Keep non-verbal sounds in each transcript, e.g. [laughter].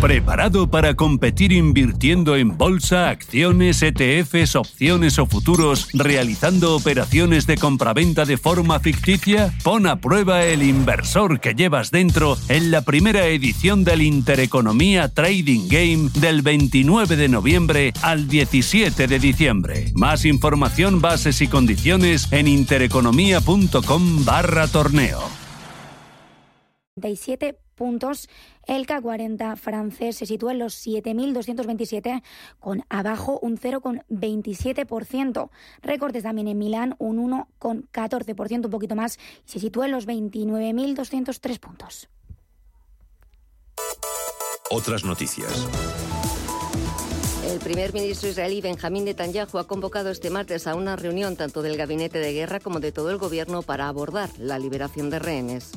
¿Preparado para competir invirtiendo en bolsa, acciones, ETFs, opciones o futuros, realizando operaciones de compraventa de forma ficticia? Pon a prueba el inversor que llevas dentro en la primera edición del Intereconomía Trading Game del 29 de noviembre al 17 de diciembre. Más información, bases y condiciones en intereconomía.com barra torneo puntos. El K40 francés se sitúa en los 7.227, con abajo un 0,27%. Recortes también en Milán, un 1,14%, un poquito más, y se sitúa en los 29.203 puntos. Otras noticias. El primer ministro israelí Benjamín Netanyahu ha convocado este martes a una reunión tanto del gabinete de guerra como de todo el gobierno para abordar la liberación de rehenes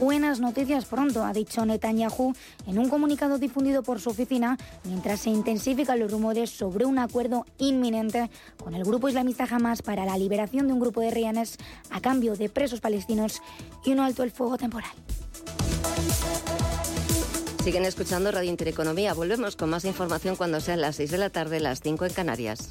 buenas noticias pronto, ha dicho Netanyahu en un comunicado difundido por su oficina, mientras se intensifican los rumores sobre un acuerdo inminente con el grupo islamista Hamas para la liberación de un grupo de rehenes a cambio de presos palestinos y un alto el fuego temporal. Siguen escuchando Radio Intereconomía. Volvemos con más información cuando sean las 6 de la tarde, las 5 en Canarias.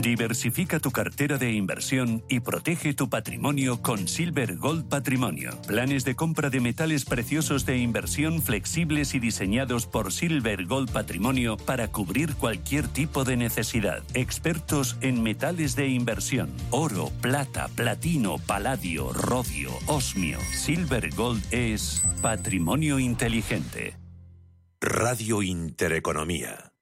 Diversifica tu cartera de inversión y protege tu patrimonio con Silver Gold Patrimonio. Planes de compra de metales preciosos de inversión flexibles y diseñados por Silver Gold Patrimonio para cubrir cualquier tipo de necesidad. Expertos en metales de inversión: oro, plata, platino, paladio, rodio, osmio. Silver Gold es patrimonio inteligente. Radio Intereconomía.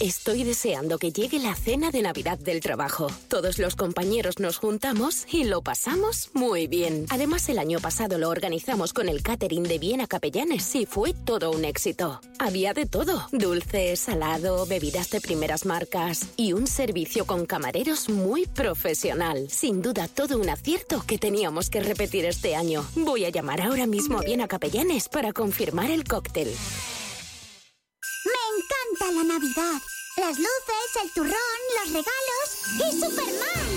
Estoy deseando que llegue la cena de Navidad del trabajo. Todos los compañeros nos juntamos y lo pasamos muy bien. Además, el año pasado lo organizamos con el catering de Viena Capellanes y fue todo un éxito. Había de todo: dulce, salado, bebidas de primeras marcas y un servicio con camareros muy profesional. Sin duda, todo un acierto que teníamos que repetir este año. Voy a llamar ahora mismo a Viena Capellanes para confirmar el cóctel. Me encanta la Navidad. Las luces, el turrón, los regalos y Superman.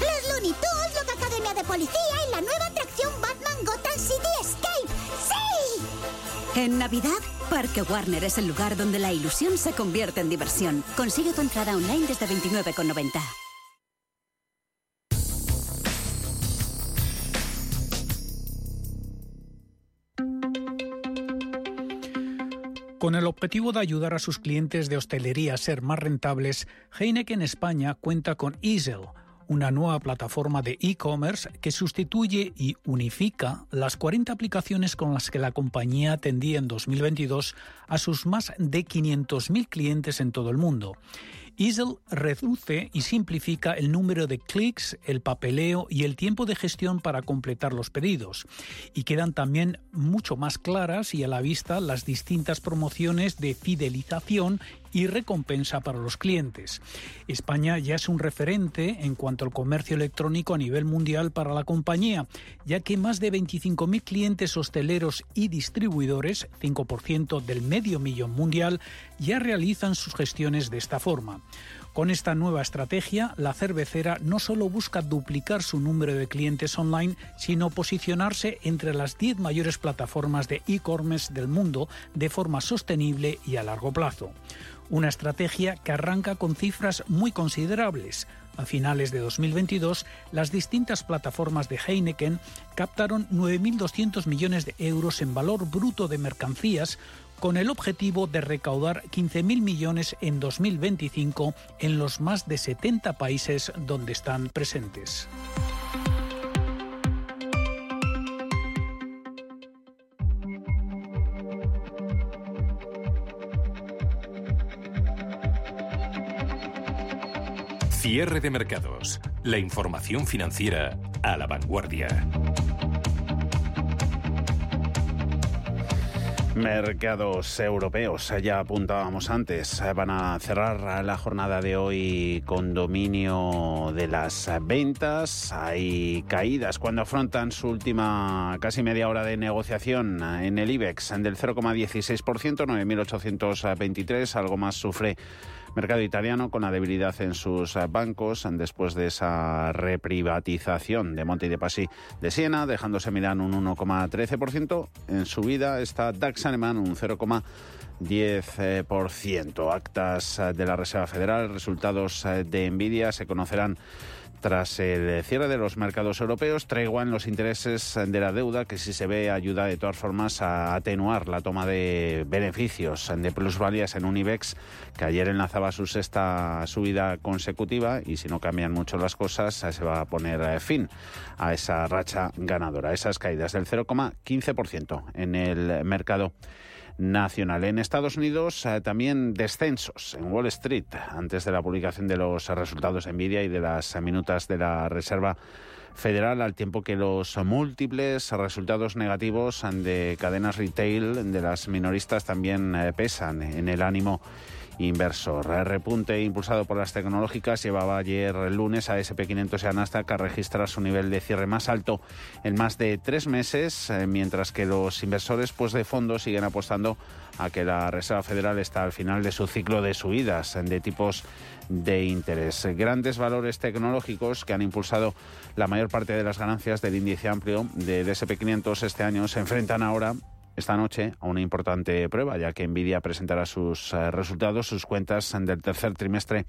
Los Looney Tunes, la Academia de Policía y la nueva atracción Batman Gotham City Escape. ¡Sí! En Navidad, Parque Warner es el lugar donde la ilusión se convierte en diversión. Consigue tu entrada online desde 29,90. Con el objetivo de ayudar a sus clientes de hostelería a ser más rentables, Heineken España cuenta con Easel, una nueva plataforma de e-commerce que sustituye y unifica las 40 aplicaciones con las que la compañía atendía en 2022 a sus más de 500.000 clientes en todo el mundo. Easel reduce y simplifica el número de clics, el papeleo y el tiempo de gestión para completar los pedidos. Y quedan también mucho más claras y a la vista las distintas promociones de fidelización y recompensa para los clientes. España ya es un referente en cuanto al comercio electrónico a nivel mundial para la compañía, ya que más de 25.000 clientes hosteleros y distribuidores, 5% del medio millón mundial, ya realizan sus gestiones de esta forma. Con esta nueva estrategia, la cervecera no solo busca duplicar su número de clientes online, sino posicionarse entre las 10 mayores plataformas de e-commerce del mundo de forma sostenible y a largo plazo. Una estrategia que arranca con cifras muy considerables. A finales de 2022, las distintas plataformas de Heineken captaron 9.200 millones de euros en valor bruto de mercancías con el objetivo de recaudar 15.000 millones en 2025 en los más de 70 países donde están presentes. Cierre de mercados. La información financiera a la vanguardia. Mercados europeos, ya apuntábamos antes, van a cerrar la jornada de hoy con dominio de las ventas. Hay caídas cuando afrontan su última casi media hora de negociación en el IBEX del 0,16%, 9.823, algo más sufre mercado italiano con la debilidad en sus eh, bancos después de esa reprivatización de Monte y de Passi de Siena, dejándose Milán un 1,13%. En subida está DAX alemán un 0,10%. Actas eh, de la Reserva Federal, resultados eh, de Nvidia se conocerán tras el cierre de los mercados europeos, tregua en los intereses de la deuda, que si se ve ayuda de todas formas a atenuar la toma de beneficios de plusvalías en un IBEX que ayer enlazaba su sexta subida consecutiva y si no cambian mucho las cosas se va a poner fin a esa racha ganadora, esas caídas del 0,15% en el mercado nacional. En Estados Unidos eh, también descensos en Wall Street antes de la publicación de los resultados de Nvidia y de las minutas de la Reserva Federal, al tiempo que los múltiples resultados negativos de cadenas retail de las minoristas también eh, pesan en el ánimo inversor. El repunte impulsado por las tecnológicas llevaba ayer el lunes a SP500 y a Nasdaq a registrar su nivel de cierre más alto en más de tres meses, eh, mientras que los inversores pues, de fondo siguen apostando a que la Reserva Federal está al final de su ciclo de subidas de tipos de interés. Grandes valores tecnológicos que han impulsado la mayor parte de las ganancias del índice amplio del SP500 este año se enfrentan ahora esta noche a una importante prueba, ya que Nvidia presentará sus eh, resultados, sus cuentas del tercer trimestre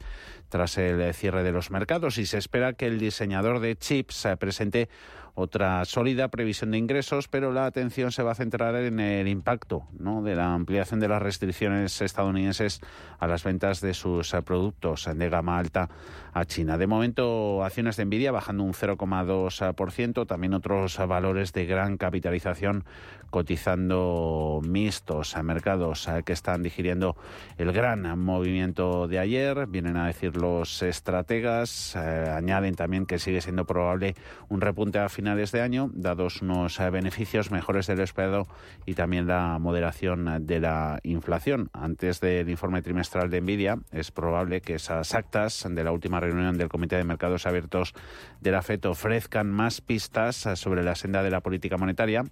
tras el cierre de los mercados. Y se espera que el diseñador de chips eh, presente otra sólida previsión de ingresos, pero la atención se va a centrar en el impacto de la ampliación de las restricciones estadounidenses a las ventas de sus eh, productos de gama alta a China. De momento, acciones de Nvidia bajando un 0,2%, también otros valores de gran capitalización cotizando mixtos a mercados eh, que están digiriendo el gran movimiento de ayer. Vienen a decir los estrategas, eh, añaden también que sigue siendo probable un repunte a finales de año, dados unos eh, beneficios mejores del esperado y también la moderación de la inflación. Antes del informe trimestral de Nvidia, es probable que esas actas de la última reunión del Comité de Mercados Abiertos de la FED ofrezcan más pistas sobre la senda de la política monetaria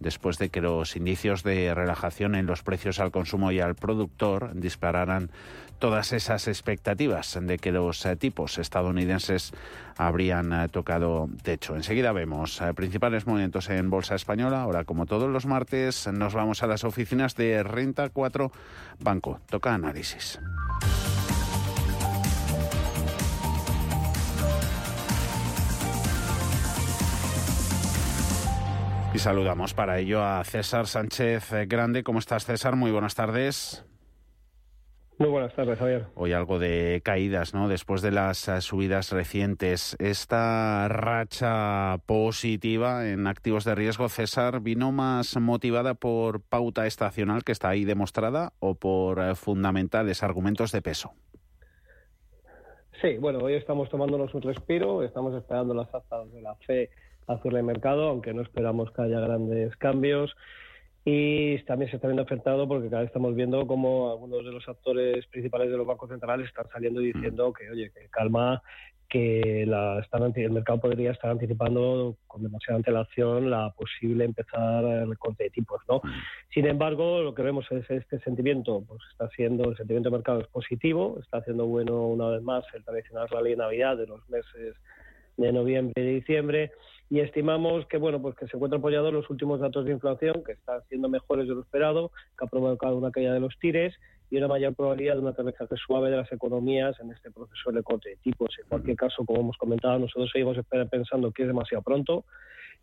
después de que los indicios de relajación en los precios al consumo y al productor dispararan todas esas expectativas de que los eh, tipos estadounidenses habrían eh, tocado techo. Enseguida vemos eh, principales movimientos en Bolsa Española. Ahora, como todos los martes, nos vamos a las oficinas de Renta 4 Banco. Toca análisis. Y saludamos para ello a César Sánchez eh, Grande. ¿Cómo estás, César? Muy buenas tardes. Muy buenas tardes, Javier. Hoy algo de caídas, ¿no? Después de las eh, subidas recientes. Esta racha positiva en activos de riesgo, César, ¿vino más motivada por pauta estacional que está ahí demostrada o por eh, fundamentales argumentos de peso? Sí, bueno, hoy estamos tomándonos un respiro, estamos esperando las actas de la FE hacerle el mercado, aunque no esperamos que haya grandes cambios. Y también se está viendo afectado porque cada vez estamos viendo cómo algunos de los actores principales de los bancos centrales están saliendo y diciendo mm. que, oye, que calma, que la, están, el mercado podría estar anticipando con demasiada antelación la posible empezar el recorte de tipos, ¿no? Mm. Sin embargo, lo que vemos es este sentimiento, pues está siendo, el sentimiento de mercado es positivo, está haciendo bueno una vez más el tradicional rally de Navidad de los meses de noviembre y diciembre y estimamos que bueno pues que se encuentran apoyados los últimos datos de inflación que están siendo mejores de lo esperado, que ha provocado una caída de los tires y una mayor probabilidad de un aterrizaje suave de las economías en este proceso de recorte de tipos. En cualquier caso, como hemos comentado, nosotros seguimos pensando que es demasiado pronto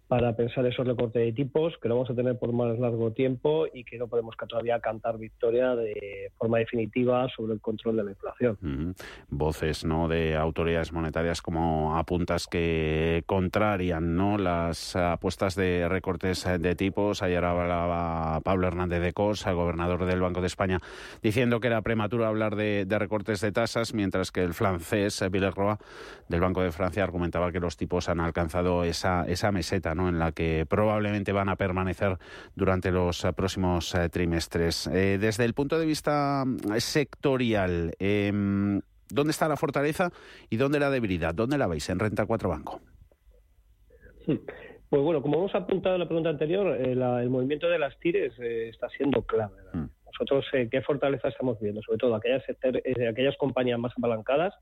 para pensar esos recortes de tipos, que lo vamos a tener por más largo tiempo y que no podemos todavía cantar victoria de forma definitiva sobre el control de la inflación. Voces no de autoridades monetarias como apuntas que contrarian no las apuestas de recortes de tipos. Ayer hablaba Pablo Hernández de Cos, el gobernador del Banco de España, diciendo que era prematuro hablar de, recortes de tasas, mientras que el francés Villeroy del Banco de Francia argumentaba que los tipos han alcanzado esa, esa meseta en la que probablemente van a permanecer durante los eh, próximos eh, trimestres. Eh, desde el punto de vista sectorial, em, ¿dónde está la fortaleza y dónde la debilidad? ¿Dónde la veis en Renta 4 Banco? Pues bueno, como hemos apuntado en la pregunta anterior, el movimiento de las tires está siendo clave. Mm. Nosotros, ¿qué fortaleza estamos viendo? Sobre todo aquellas, aquellas compañías más apalancadas,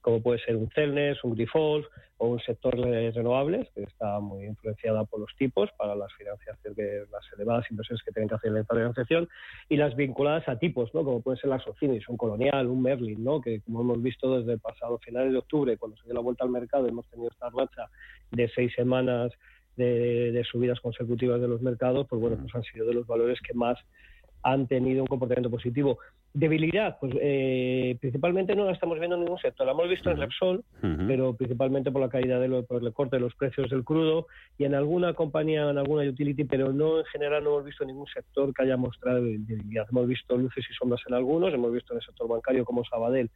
como puede ser un Celnes, un Grifols o un sector de renovables, que está muy influenciada por los tipos para las financiaciones, las elevadas inversiones que tienen que hacer en la financiación, y las vinculadas a tipos, ¿no? como puede ser la Socinis, un Colonial, un Merlin, ¿no? que como hemos visto desde el pasado finales de octubre, cuando se dio la vuelta al mercado, hemos tenido esta racha de seis semanas de, de subidas consecutivas de los mercados, pues bueno, pues han sido de los valores que más han tenido un comportamiento positivo. Debilidad, pues eh, principalmente no la estamos viendo en ningún sector. La hemos visto en Repsol, pero principalmente por la caída de por el corte de los precios del crudo y en alguna compañía, en alguna utility, pero no en general no hemos visto ningún sector que haya mostrado debilidad. Hemos visto luces y sombras en algunos, hemos visto en el sector bancario como Sabadell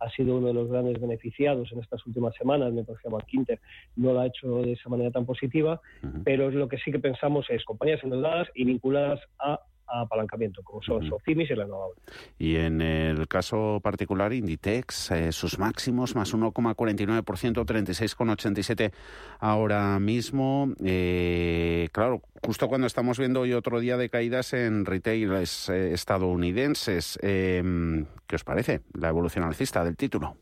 ha sido uno de los grandes beneficiados en estas últimas semanas, me parece que Quinter no lo ha hecho de esa manera tan positiva, pero lo que sí que pensamos es compañías endeudadas y vinculadas a apalancamiento, como son uh y renovables. Y en el caso particular, Inditex, eh, sus máximos, más 1,49%, 36,87 ahora mismo. Eh, claro, justo cuando estamos viendo hoy otro día de caídas en retailers eh, estadounidenses. ¿Qué os parece la evolución alcista del título?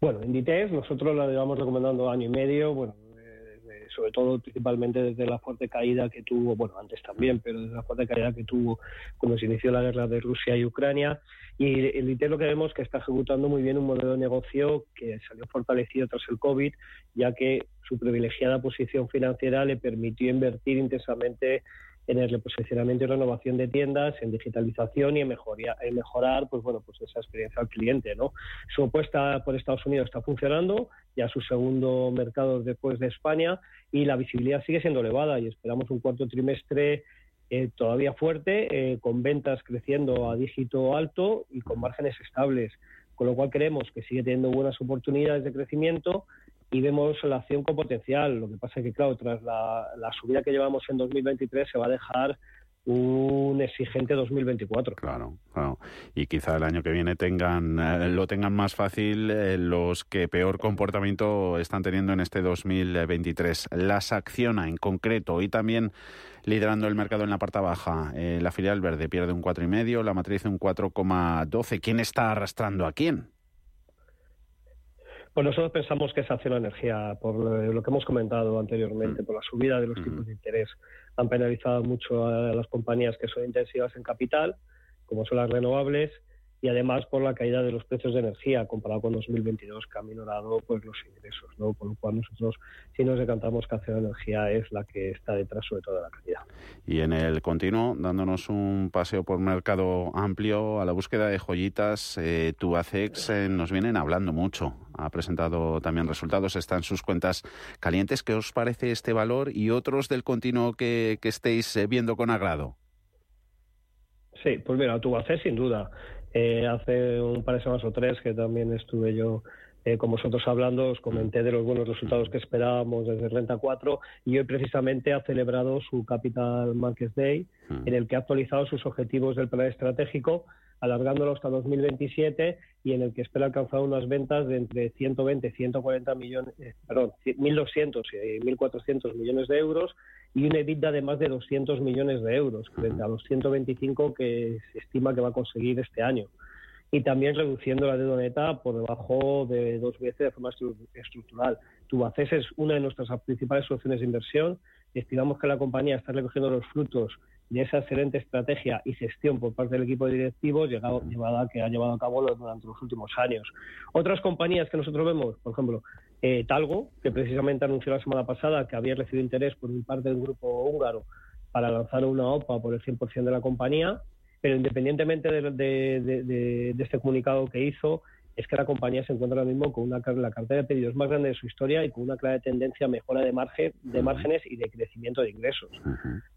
Bueno, Inditex, nosotros la llevamos recomendando año y medio. Bueno, sobre todo principalmente desde la fuerte caída que tuvo, bueno, antes también, pero desde la fuerte caída que tuvo cuando se inició la guerra de Rusia y Ucrania. Y el ITER lo que vemos que está ejecutando muy bien un modelo de negocio que salió fortalecido tras el COVID, ya que su privilegiada posición financiera le permitió invertir intensamente en el reposicionamiento y renovación de tiendas, en digitalización y en, en mejorar pues bueno, pues esa experiencia al cliente. ¿no? Su apuesta por Estados Unidos está funcionando, ya su segundo mercado después de España, y la visibilidad sigue siendo elevada y esperamos un cuarto trimestre eh, todavía fuerte, eh, con ventas creciendo a dígito alto y con márgenes estables, con lo cual creemos que sigue teniendo buenas oportunidades de crecimiento y vemos la acción con potencial. Lo que pasa es que, claro, tras la, subida que llevamos en 2023 se va a dejar un exigente 2024. Claro, claro. Y quizá el año que viene tengan eh, lo tengan más fácil eh, los que peor comportamiento están teniendo en este 2023. Las acciona en concreto y también liderando el mercado en la parte baja. Eh, la filial verde pierde un 4,5, la matriz un 4,12. ¿Quién está arrastrando a quién? Pues nosotros pensamos que esa acción energía, por lo que hemos comentado anteriormente, mm. por la subida de los tipos de interés, han penalizado mucho a las compañías que son intensivas en capital, como son las renovables, y además por la caída de los precios de energía comparado con 2022 que ha minorado pues los ingresos, ¿no? Con lo cual nosotros sí nos decantamos que Acción Energía es la que está detrás sobre todo de la calidad. Y en el continuo, dándonos un paseo por mercado amplio a la búsqueda de joyitas, eh, tu ACEX eh, nos vienen hablando mucho. Ha presentado también resultados, están sus cuentas calientes. ¿Qué os parece este valor y otros del continuo que, que estéis eh, viendo con agrado? Sí, pues mira, tu ACEX sin duda. Eh, hace un par de semanas o tres que también estuve yo eh, con vosotros hablando, os comenté de los buenos resultados que esperábamos desde Renta 4 y hoy precisamente ha celebrado su Capital Markets Day en el que ha actualizado sus objetivos del plan estratégico alargándolo hasta 2027 y en el que espera alcanzar unas ventas de entre 120 y 140 millones, eh, perdón, 1.200 y 1.400 millones de euros y una EBITDA de más de 200 millones de euros, frente a los 125 que se estima que va a conseguir este año. Y también reduciendo la deuda neta por debajo de dos veces de forma estructural. Tubacés es una de nuestras principales soluciones de inversión. Estimamos que la compañía está recogiendo los frutos de esa excelente estrategia y gestión por parte del equipo directivo llegado, llevada, que ha llevado a cabo durante los últimos años. Otras compañías que nosotros vemos, por ejemplo, eh, Talgo, que precisamente anunció la semana pasada que había recibido interés por un parte del grupo húngaro para lanzar una OPA por el 100% de la compañía, pero independientemente de, este comunicado que hizo, es que la compañía se encuentra ahora mismo con una, la cartera de pedidos más grande de su historia y con una clara tendencia a mejora de, margen, de márgenes y de crecimiento de ingresos.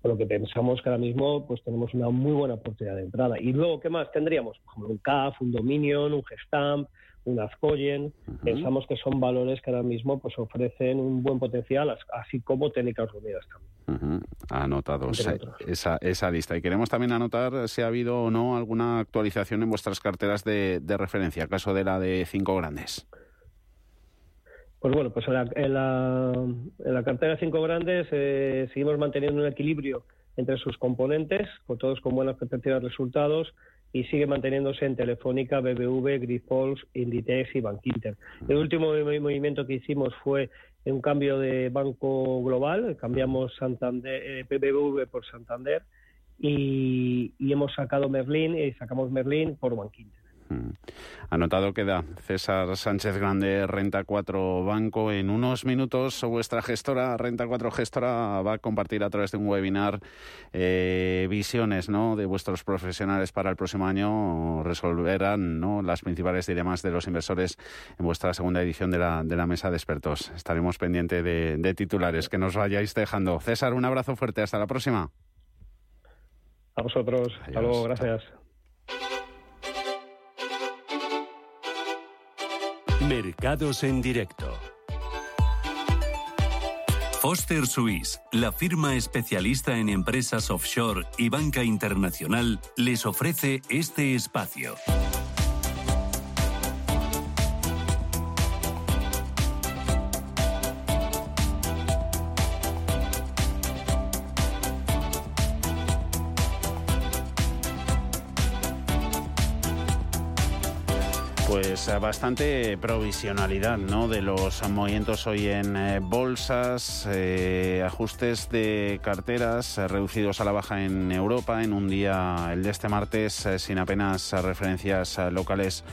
Por lo que pensamos que ahora mismo pues tenemos una muy buena oportunidad de entrada. Y luego, ¿qué más tendríamos? Por un CAF, un Dominion, un Gestamp, un Azcoyen. Pensamos que son valores que ahora mismo pues ofrecen un buen potencial, así como técnicas reunidas también. Anotados esa, esa lista. Y queremos también anotar si ha habido o no alguna actualización en vuestras carteras de, referencia, caso de la de cinco grandes. Pues bueno, pues en la, en la, cartera de cinco grandes eh, seguimos manteniendo un equilibrio entre sus componentes, con todos con buenas perspectivas de resultados, y sigue manteniéndose en Telefónica, BBV, Grifols, Inditex y Bankinter. El último movimiento que hicimos fue un cambio de banco global, cambiamos Santander, BBV eh, por Santander y, hemos sacado Merlin y sacamos Merlin por Bankinter. Mm. Anotado queda César Sánchez Grande, Renta 4 Banco. En unos minutos vuestra gestora, Renta 4 Gestora, va a compartir a través de un webinar eh, visiones ¿no? de vuestros profesionales para el próximo año. Resolverán ¿no? las principales dilemas de los inversores en vuestra segunda edición de la, de la Mesa de Expertos. Estaremos pendientes de, titulares que nos vayáis dejando. César, un abrazo fuerte. Hasta la próxima. A vosotros. Hasta luego. Gracias. Mercados en directo. Foster Suisse, la firma especialista en empresas offshore y banca internacional, les ofrece este espacio. Bastante provisionalidad ¿no? de los movimientos hoy en eh, bolsas, eh, ajustes de carteras reducidos a la baja en Europa en un día, el de este martes, sin apenas referencias locales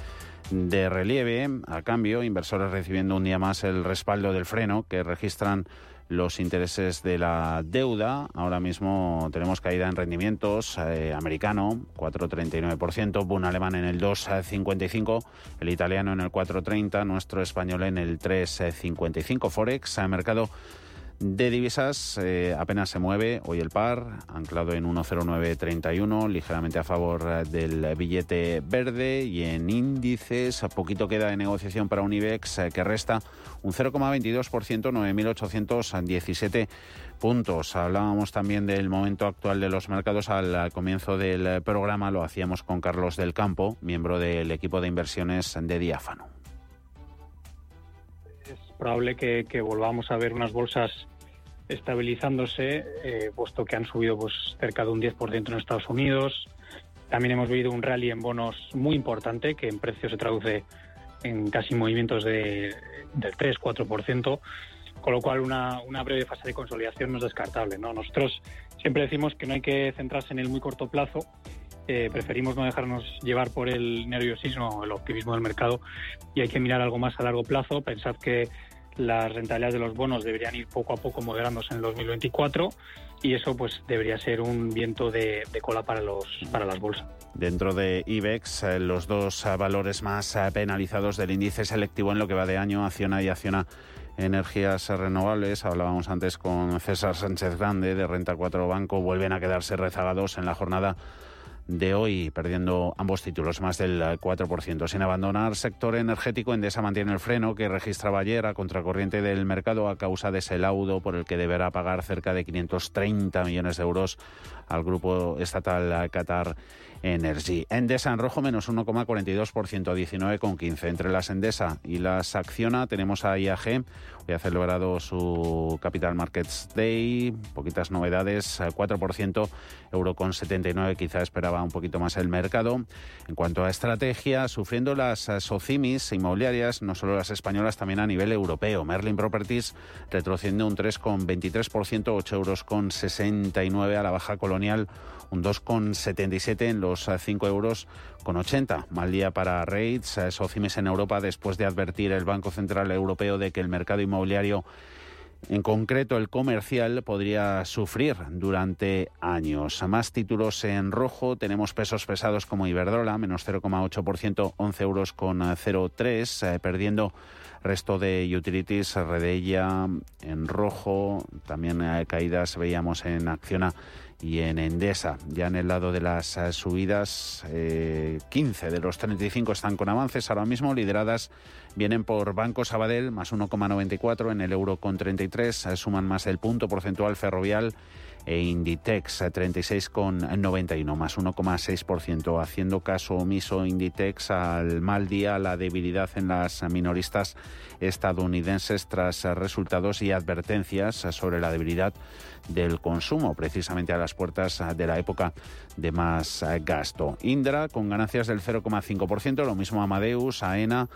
de relieve. A cambio, inversores recibiendo un día más el respaldo del freno que registran los intereses de la deuda. Ahora mismo tenemos caída en rendimientos. Eh, americano, 4,39%, Bund alemán en el 2,55%, el italiano en el 4,30%, nuestro español en el 3,55%. Forex, mercado de divisas eh, apenas se mueve hoy el par, anclado en 1,0931, ligeramente a favor eh, del billete verde y en índices, a poquito queda de negociación para un IBEX eh, que resta un 0,22%, 9.817 puntos. Hablábamos también del momento actual de los mercados al comienzo del programa, lo hacíamos con Carlos del Campo, miembro del equipo de inversiones de Diáfano probable que, volvamos a ver unas bolsas estabilizándose, eh, puesto que han subido pues cerca de un 10% en Estados Unidos. También hemos vivido un rally en bonos muy importante, que en precio se traduce en casi movimientos de, del 3-4%, con lo cual una, una, breve fase de consolidación no es descartable. ¿no? Nosotros siempre decimos que no hay que centrarse en el muy corto plazo, eh, preferimos no dejarnos llevar por el nerviosismo, el optimismo del mercado y hay que mirar algo más a largo plazo. Pensad que las rentabilidades de los bonos deberían ir poco a poco moderándose en el 2024 y eso pues debería ser un viento de, cola para los para las bolsas. Dentro de IBEX, eh, los dos eh, valores más eh, penalizados del índice selectivo en lo que va de año, Acciona y Acciona Energías Renovables. Hablábamos antes con César Sánchez Grande de Renta 4 Banco, vuelven a quedarse rezagados en la jornada de hoy, perdiendo ambos títulos, más del 4%. Sin abandonar sector energético, Endesa mantiene el freno que registraba ayer a contracorriente del mercado a causa de ese laudo por el que deberá pagar cerca de 530 millones de euros al grupo estatal Qatar Energy. Endesa en rojo menos 1,42%, 19,15. Entre las Endesa y las Acciona tenemos a IAG. Hoy ha celebrado su Capital Markets Day. Poquitas novedades, 4%, euro con 79. Quizá esperaba un poquito más el mercado. En cuanto a estrategia, sufriendo las eh, socimis inmobiliarias, no solo las españolas, también a nivel europeo. Merlin Properties retrocediendo un 3,23%, 8 euros con 69 a la baja colonial, un 2,77 en los 5 euros con 80. Mal día para rates, socimis en Europa después de advertir el Banco Central Europeo de que el mercado inmobiliario en concreto, el comercial podría sufrir durante años. Más títulos en rojo. Tenemos pesos pesados como Iberdrola, menos 0,8%, 11 euros con 0,3, eh, perdiendo resto de utilities, Redella en rojo. También hay caídas veíamos en Acciona y en Endesa. Ya en el lado de las eh, subidas, 15 eh, de los 35 están con avances ahora mismo, lideradas vienen por Banco Sabadell, más 1,94 en el euro con 33, eh, suman más el punto porcentual ferrovial e Inditex 36,91 más 1,6%. Haciendo caso omiso Inditex al mal día, la debilidad en las minoristas estadounidenses tras resultados y advertencias sobre la debilidad del consumo, precisamente a las puertas de la época de más gasto. Indra con ganancias del 0,5%, lo mismo Amadeus, AENA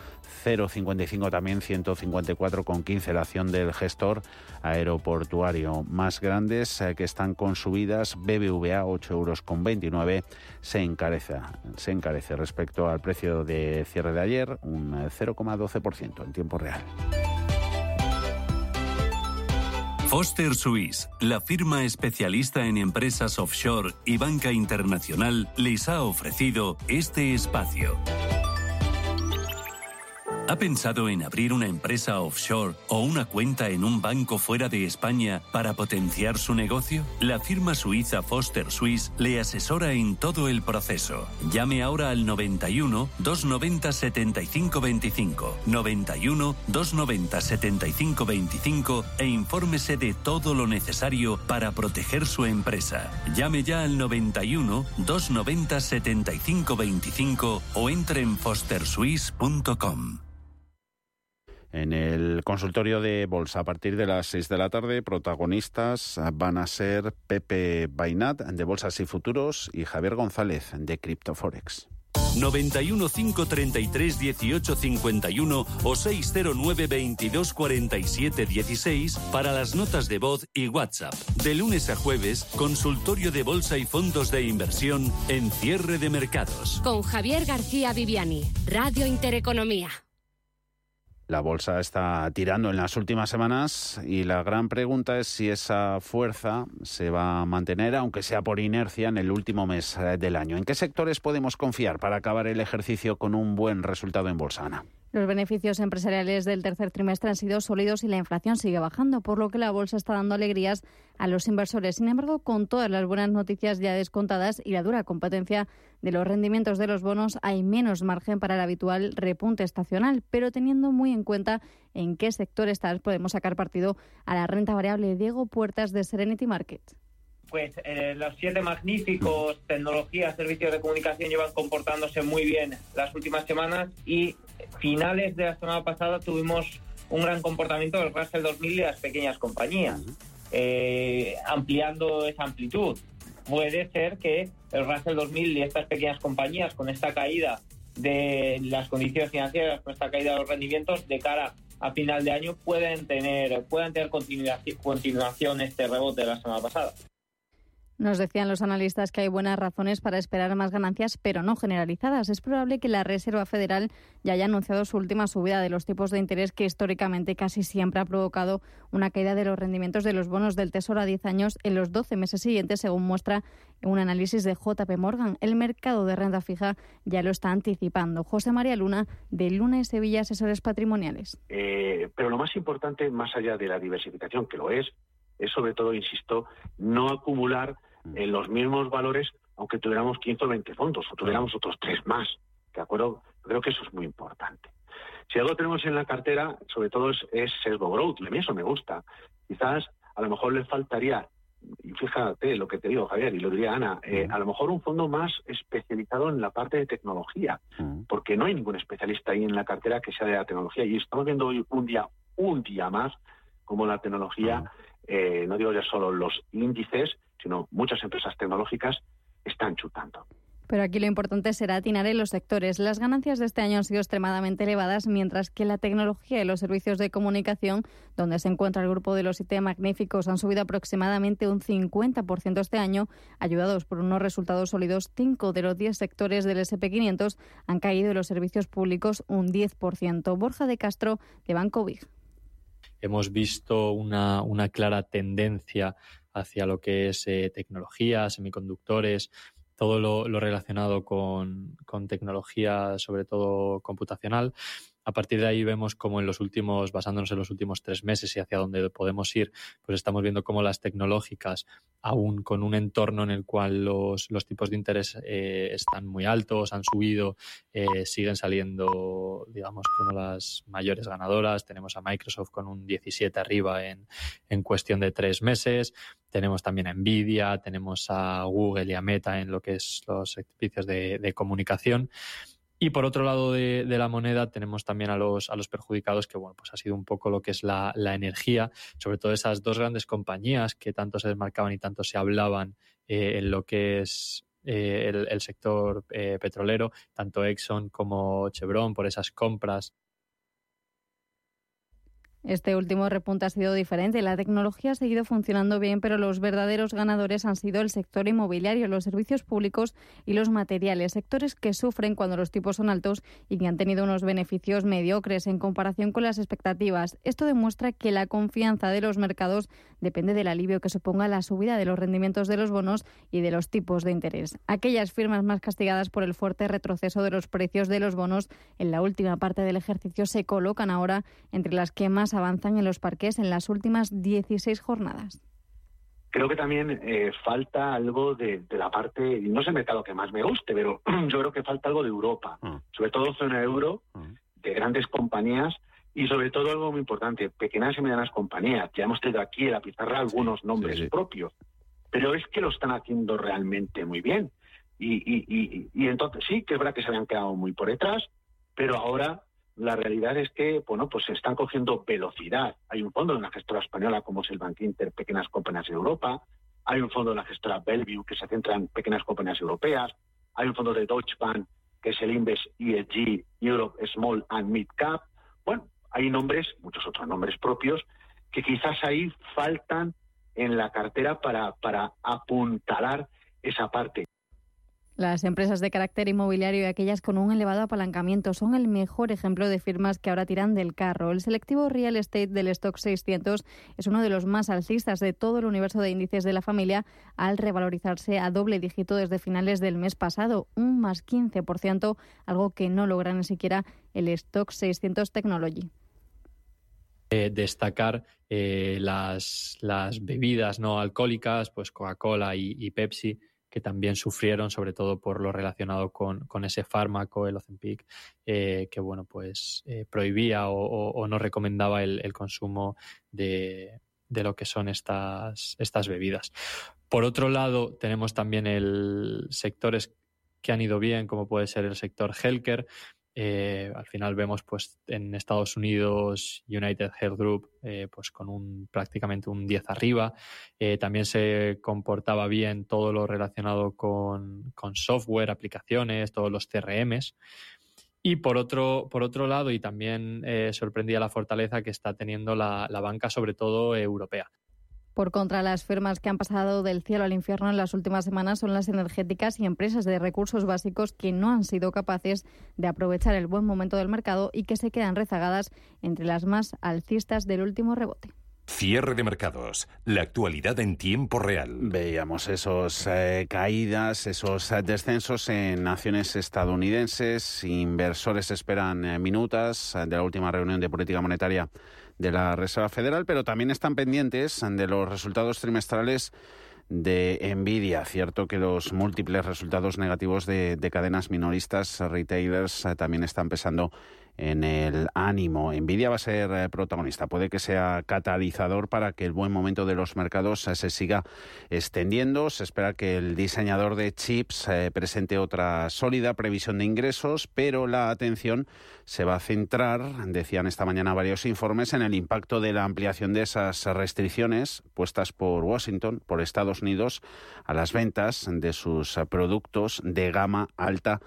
0,55 también, 154,15 la acción del gestor aeroportuario. Más grandes eh, que están con subidas, BBVA 8,29 euros se encarece, se encarece respecto al precio de cierre de ayer, un 0,12% en tiempo real. Foster Suisse, la firma especialista en empresas offshore y banca internacional, les ha ofrecido este espacio. ¿Ha pensado en abrir una empresa offshore o una cuenta en un banco fuera de España para potenciar su negocio? La firma suiza Foster Swiss le asesora en todo el proceso. Llame ahora al 91 290 7525, 91 290 7525 e infórmese de todo lo necesario para proteger su empresa. Llame ya al 91 290 7525 o entre en fosterswiss.com. En el consultorio de bolsa, a partir de las 6 de la tarde, protagonistas van a ser Pepe Bainat de Bolsas y Futuros y Javier González de Cryptoforex. 91 533 18 51 o 609 22 47 16 para las notas de voz y WhatsApp. De lunes a jueves, consultorio de bolsa y fondos de inversión en cierre de mercados. Con Javier García Viviani, Radio Intereconomía. La bolsa está tirando en las últimas semanas y la gran pregunta es si esa fuerza se va a mantener, aunque sea por inercia, en el último mes eh, del año. ¿En qué sectores podemos confiar para acabar el ejercicio con un buen resultado en bolsa, Ana? Los beneficios empresariales del tercer trimestre han sido sólidos y la inflación sigue bajando, por lo que la bolsa está dando alegrías a los inversores. Sin embargo, con todas las buenas noticias ya descontadas y la dura competencia de los rendimientos de los bonos, hay menos margen para el habitual repunte estacional, pero teniendo muy en cuenta en qué sectores podemos sacar partido a la renta variable. Diego Puertas de Serenity Market pues eh, los siete magníficos tecnologías, servicios de comunicación llevan comportándose muy bien las últimas semanas y finales de la semana pasada tuvimos un gran comportamiento del Russell 2000 y las pequeñas compañías, eh, ampliando esa amplitud. Puede ser que el Russell 2000 y estas pequeñas compañías, con esta caída de las condiciones financieras, con esta caída de los rendimientos, de cara a final de año, pueden tener, puedan tener continuación, continuación este rebote de la semana pasada. Nos decían los analistas que hay buenas razones para esperar más ganancias, pero no generalizadas. Es probable que la Reserva Federal ya haya anunciado su última subida de los tipos de interés, que históricamente casi siempre ha provocado una caída de los rendimientos de los bonos del Tesoro a 10 años en los 12 meses siguientes, según muestra un análisis de JP Morgan. El mercado de renta fija ya lo está anticipando. José María Luna, de Luna y Sevilla Asesores Patrimoniales. Eh, pero lo más importante, más allá de la diversificación, que lo es, es sobre todo, insisto, no acumular en los mismos valores aunque tuviéramos 15 o 20 fondos o tuviéramos otros tres más. ¿De acuerdo? Creo que eso es muy importante. Si algo tenemos en la cartera, sobre todo es, sesgo growth, a mí eso me gusta. Quizás a lo mejor le faltaría, y fíjate lo que te digo, Javier, y lo diría Ana, eh, a lo mejor un fondo más especializado en la parte de tecnología, porque no hay ningún especialista ahí en la cartera que sea de la tecnología. Y estamos viendo hoy un día, un día más, como la tecnología eh, no digo ya solo los índices, sino muchas empresas tecnológicas están chutando. Pero aquí lo importante será atinar en los sectores. Las ganancias de este año han sido extremadamente elevadas, mientras que la tecnología y los servicios de comunicación, donde se encuentra el grupo de los IT magníficos, han subido aproximadamente un 50% este año, ayudados por unos resultados sólidos. Cinco de los diez sectores del SP500 han caído y los servicios públicos un 10%. Borja de Castro, de Banco Big. Hemos visto una, una clara tendencia hacia lo que es eh, tecnología, semiconductores, todo lo, relacionado con, con, tecnología, sobre todo computacional. A partir de ahí vemos como en los últimos, basándonos en los últimos tres meses y hacia dónde podemos ir, pues estamos viendo cómo las tecnológicas, aún con un entorno en el cual los, los tipos de interés eh, están muy altos, han subido, eh, siguen saliendo, digamos, como las mayores ganadoras. Tenemos a Microsoft con un 17 arriba en, en cuestión de tres meses. Tenemos también a Nvidia, tenemos a Google y a Meta en lo que es los servicios de, de comunicación. Y por otro lado de, la moneda tenemos también a los, a los perjudicados, que bueno, pues ha sido un poco lo que es la, energía, sobre todo esas dos grandes compañías que tanto se desmarcaban y tanto se hablaban eh, en lo que es eh, el, sector eh, petrolero, tanto Exxon como Chevron, por esas compras este último repunte ha sido diferente. La tecnología ha seguido funcionando bien, pero los verdaderos ganadores han sido el sector inmobiliario, los servicios públicos y los materiales, sectores que sufren cuando los tipos son altos y que han tenido unos beneficios mediocres en comparación con las expectativas. Esto demuestra que la confianza de los mercados depende del alivio que suponga la subida de los rendimientos de los bonos y de los tipos de interés. Aquellas firmas más castigadas por el fuerte retroceso de los precios de los bonos en la última parte del ejercicio se colocan ahora entre las que más avanzan en los parques en las últimas 16 jornadas. Creo que también eh, falta algo de, la parte, y no es el mercado que más me guste, pero [clears throat] yo creo que falta algo de Europa, mm. sobre todo zona euro, mm. de grandes compañías y sobre todo algo muy importante, pequeñas y medianas compañías. Ya hemos tenido aquí en la pizarra algunos nombres propios, pero es que lo están haciendo realmente muy bien. Y, y, y, entonces sí, que es verdad que se habían quedado muy por detrás, pero ahora la realidad es que, bueno, pues se están cogiendo velocidad. Hay un fondo de una gestora española como es el Bank Inter, Pequeñas Compañías de Europa. Hay un fondo de la gestora Bellevue que se centra en pequeñas compañías europeas. Hay un fondo de Deutsche Bank que es el Inves ESG Europe Small and Mid Cap. Bueno, hay nombres, muchos otros nombres propios, que quizás ahí faltan en la cartera para, para apuntalar esa parte. Las empresas de carácter inmobiliario y aquellas con un elevado apalancamiento son el mejor ejemplo de firmas que ahora tiran del carro. El selectivo real estate del stock 600 es uno de los más alcistas de todo el universo de índices de la familia al revalorizarse a doble dígito desde finales del mes pasado, un más 15%, algo que no logra ni siquiera el stock 600 Technology. Eh, destacar eh, las, las, bebidas no alcohólicas, pues Coca-Cola y Pepsi, que también sufrieron, sobre todo por lo relacionado con, ese fármaco, el Ozempic, eh, que bueno, pues eh, prohibía o, no recomendaba el, consumo de, lo que son estas, estas bebidas. Por otro lado, tenemos también el sectores que han ido bien, como puede ser el sector healthcare, eh, al final vemos pues en Estados Unidos United Health Group eh, pues con un prácticamente un 10 arriba. Eh, también se comportaba bien todo lo relacionado con, software, aplicaciones, todos los CRMs. Y por otro, por otro lado, y también sorprendía la fortaleza que está teniendo la banca, sobre todo europea. Por contra, las firmas que han pasado del cielo al infierno en las últimas semanas son las energéticas y empresas de recursos básicos que no han sido capaces de aprovechar el buen momento del mercado y que se quedan rezagadas entre las más alcistas del último rebote. Cierre de mercados. La actualidad en tiempo real. Veíamos esos eh, caídas, esos eh, descensos en naciones estadounidenses. Inversores esperan eh, minutas de la última reunión de política monetaria de la Reserva Federal, pero también están pendientes de los resultados trimestrales de Nvidia. Cierto que los múltiples resultados negativos de, cadenas minoristas, retailers, eh, también están pesando en el ánimo. Nvidia va a ser eh, protagonista. Puede que sea catalizador para que el buen momento de los mercados eh, se siga extendiendo. Se espera que el diseñador de chips eh, presente otra sólida previsión de ingresos, pero la atención se va a centrar, decían esta mañana varios informes, en el impacto de la ampliación de esas restricciones puestas por Washington, por Estados Unidos, a las ventas de sus productos de gama alta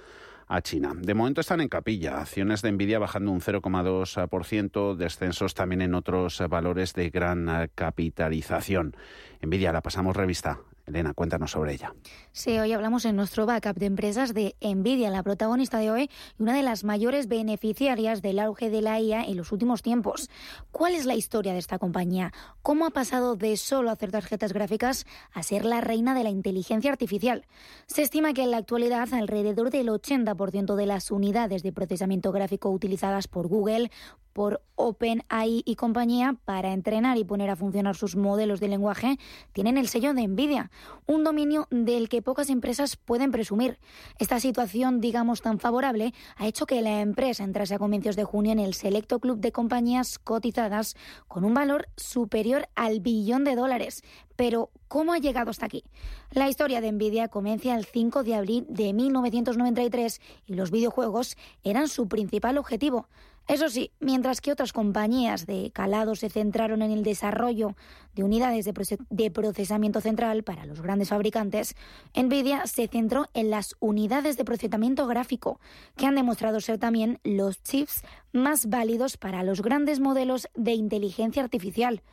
a China. De momento están en capilla, acciones de Nvidia bajando un 0,2%, descensos también en otros valores de gran capitalización. Nvidia, la pasamos revista. Elena, cuéntanos sobre ella. Sí, hoy hablamos en nuestro backup de empresas de Nvidia, la protagonista de hoy y una de las mayores beneficiarias del auge de la IA en los últimos tiempos. ¿Cuál es la historia de esta compañía? ¿Cómo ha pasado de solo hacer tarjetas gráficas a ser la reina de la inteligencia artificial? Se estima que en la actualidad alrededor del 80% de las unidades de procesamiento gráfico utilizadas por Google por OpenAI y compañía para entrenar y poner a funcionar sus modelos de lenguaje tienen el sello de Nvidia, un dominio del que pocas empresas pueden presumir. Esta situación, digamos, tan favorable ha hecho que la empresa entrase a comienzos de junio en el selecto club de compañías cotizadas con un valor superior al billón de dólares. Pero, ¿cómo ha llegado hasta aquí? La historia de Nvidia comienza el 5 de abril de 1993 y los videojuegos eran su principal objetivo. Eso sí, mientras que otras compañías de calado se centraron en el desarrollo de unidades de, procesamiento central para los grandes fabricantes, Nvidia se centró en las unidades de procesamiento gráfico, que han demostrado ser también los chips más válidos para los grandes modelos de inteligencia artificial.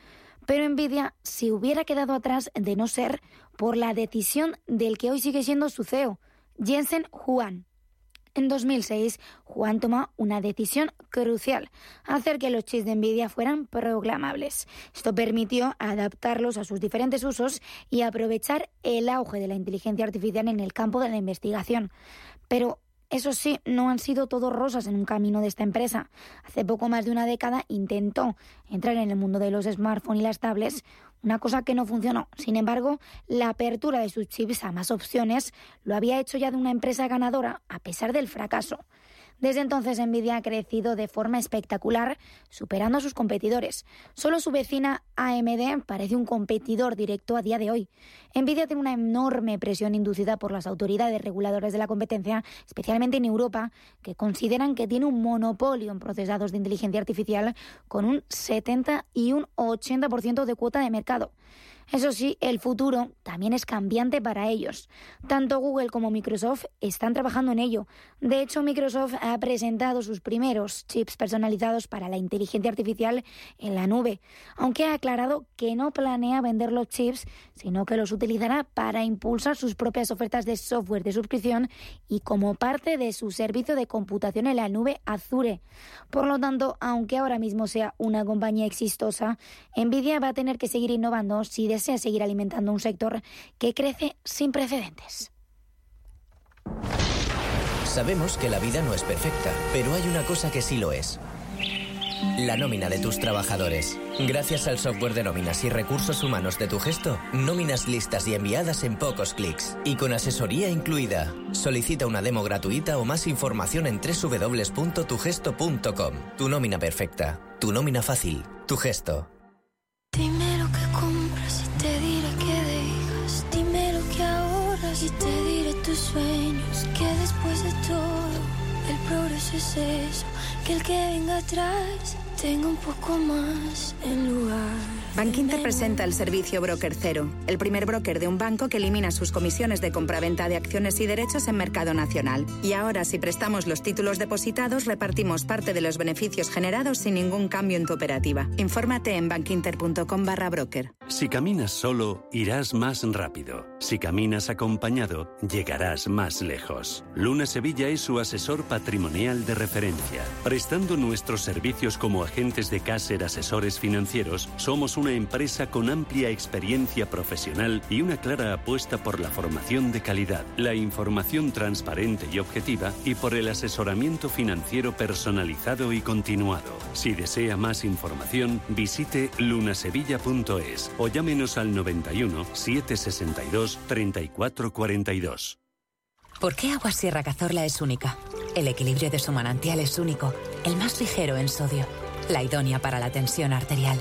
Pero Nvidia se hubiera quedado atrás de no ser por la decisión del que hoy sigue siendo su CEO, Jensen Huang. En 2006, Juan tomó una decisión crucial, hacer que los chips de Nvidia fueran programables. Esto permitió adaptarlos a sus diferentes usos y aprovechar el auge de la inteligencia artificial en el campo de la investigación. Pero eso sí, no han sido todos rosas en un camino de esta empresa. Hace poco más de una década intentó entrar en el mundo de los smartphones y las tablets, una cosa que no funcionó. Sin embargo, la apertura de sus chips a más opciones lo había hecho ya de una empresa ganadora, a pesar del fracaso. Desde entonces Nvidia ha crecido de forma espectacular, superando a sus competidores. Solo su vecina AMD parece un competidor directo a día de hoy. Nvidia tiene una enorme presión inducida por las autoridades reguladoras de la competencia, especialmente en Europa, que consideran que tiene un monopolio en procesados de inteligencia artificial con un 70 y un 80% de cuota de mercado. Eso sí, el futuro también es cambiante para ellos. Tanto Google como Microsoft están trabajando en ello. De hecho, Microsoft ha presentado sus primeros chips personalizados para la inteligencia artificial en la nube, aunque ha aclarado que no planea vender los chips, sino que los utilizará para impulsar sus propias ofertas de software de suscripción y como parte de su servicio de computación en la nube Azure. Por lo tanto, aunque ahora mismo sea una compañía exitosa, Nvidia va a tener que seguir innovando si desea seguir alimentando un sector que crece sin precedentes. Sabemos que la vida no es perfecta, pero hay una cosa que sí lo es. La nómina de tus trabajadores. Gracias al software de nóminas y recursos humanos de tu gesto, nóminas listas y enviadas en pocos clics y con asesoría incluida. Solicita una demo gratuita o más información en www.tugesto.com. Tu nómina perfecta, tu nómina fácil, tu gesto. Que el que venga atrás tenga un poco más en lugar. Bankinter presenta el servicio Broker Cero, el primer broker de un banco que elimina sus comisiones de compraventa de acciones y derechos en mercado nacional. Y ahora, si prestamos los títulos depositados, repartimos parte de los beneficios generados sin ningún cambio en tu operativa. Infórmate en bankinter.com barra broker. Si caminas solo, irás más rápido. Si caminas acompañado, llegarás más lejos. Luna Sevilla es su asesor patrimonial de referencia. Prestando nuestros servicios como agentes de Caser Asesores Financieros, somos un una empresa con amplia experiencia profesional y una clara apuesta por la formación de calidad, la información transparente y objetiva y por el asesoramiento financiero personalizado y continuado. Si desea más información, visite lunasevilla.es o llámenos al 91 762 3442. ¿Por qué Agua Sierra Cazorla es única? El equilibrio de su manantial es único el más ligero en sodio, la idónea para la tensión arterial,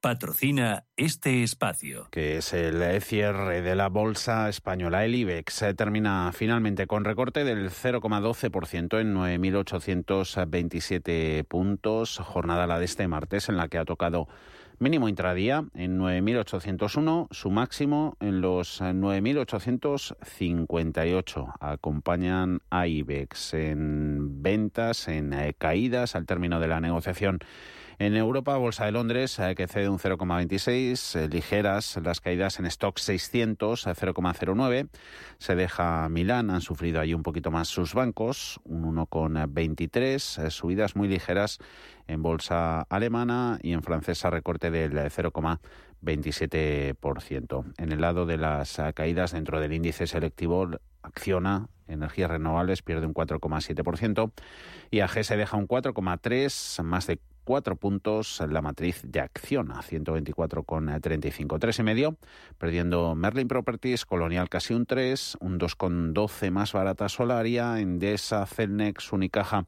patrocina este espacio. Que es el cierre de la bolsa española. El IBEX termina finalmente con recorte del 0,12% en 9.827 puntos. Jornada la de este martes en la que ha tocado Mínimo intradía en 9.801, su máximo en los 9.858. Acompañan a IBEX en ventas, en caídas al término de la negociación. En Europa, Bolsa de Londres, eh, que cede un 0,26, eh, ligeras las caídas en stock 600, 0,09. Se deja Milán, han sufrido ahí un poquito más sus bancos, un 1,23, subidas muy ligeras en bolsa alemana y en francesa recorte del 0,27%. En el lado de las caídas dentro del índice selectivo, Acciona, energías renovables, pierde un 4,7% y AG se deja un 4,3, más de cuatro puntos la matriz de acción a 124,35. Tres y medio, perdiendo Merlin Properties, Colonial casi un 3, un 2,12 más barata Solaria, Endesa, Celnex, Unicaja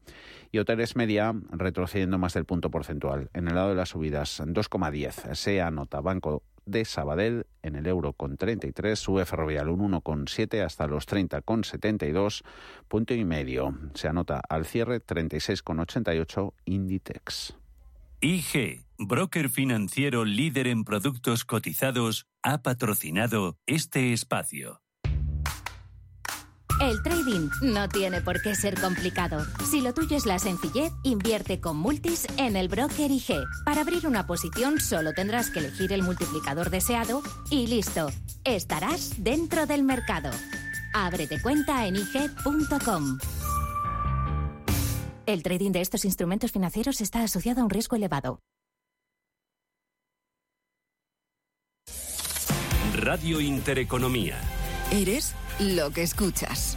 y Hoteles Media retrocediendo más del punto porcentual. En el lado de las subidas, 2,10 se anota Banco de Sabadell en el euro con 33, sube Ferrovial un 1,7 hasta los 30,72, punto y medio. Se anota al cierre 36,88 Inditex. IG, broker financiero líder en productos cotizados, ha patrocinado este espacio. El trading no tiene por qué ser complicado. Si lo tuyo es la sencillez, invierte con Multis en el broker IG. Para abrir una posición solo tendrás que elegir el multiplicador deseado y listo. Estarás dentro del mercado. Ábrete cuenta en IG.com. El trading de estos instrumentos financieros está asociado a un riesgo elevado. Radio Intereconomía. Eres lo que escuchas.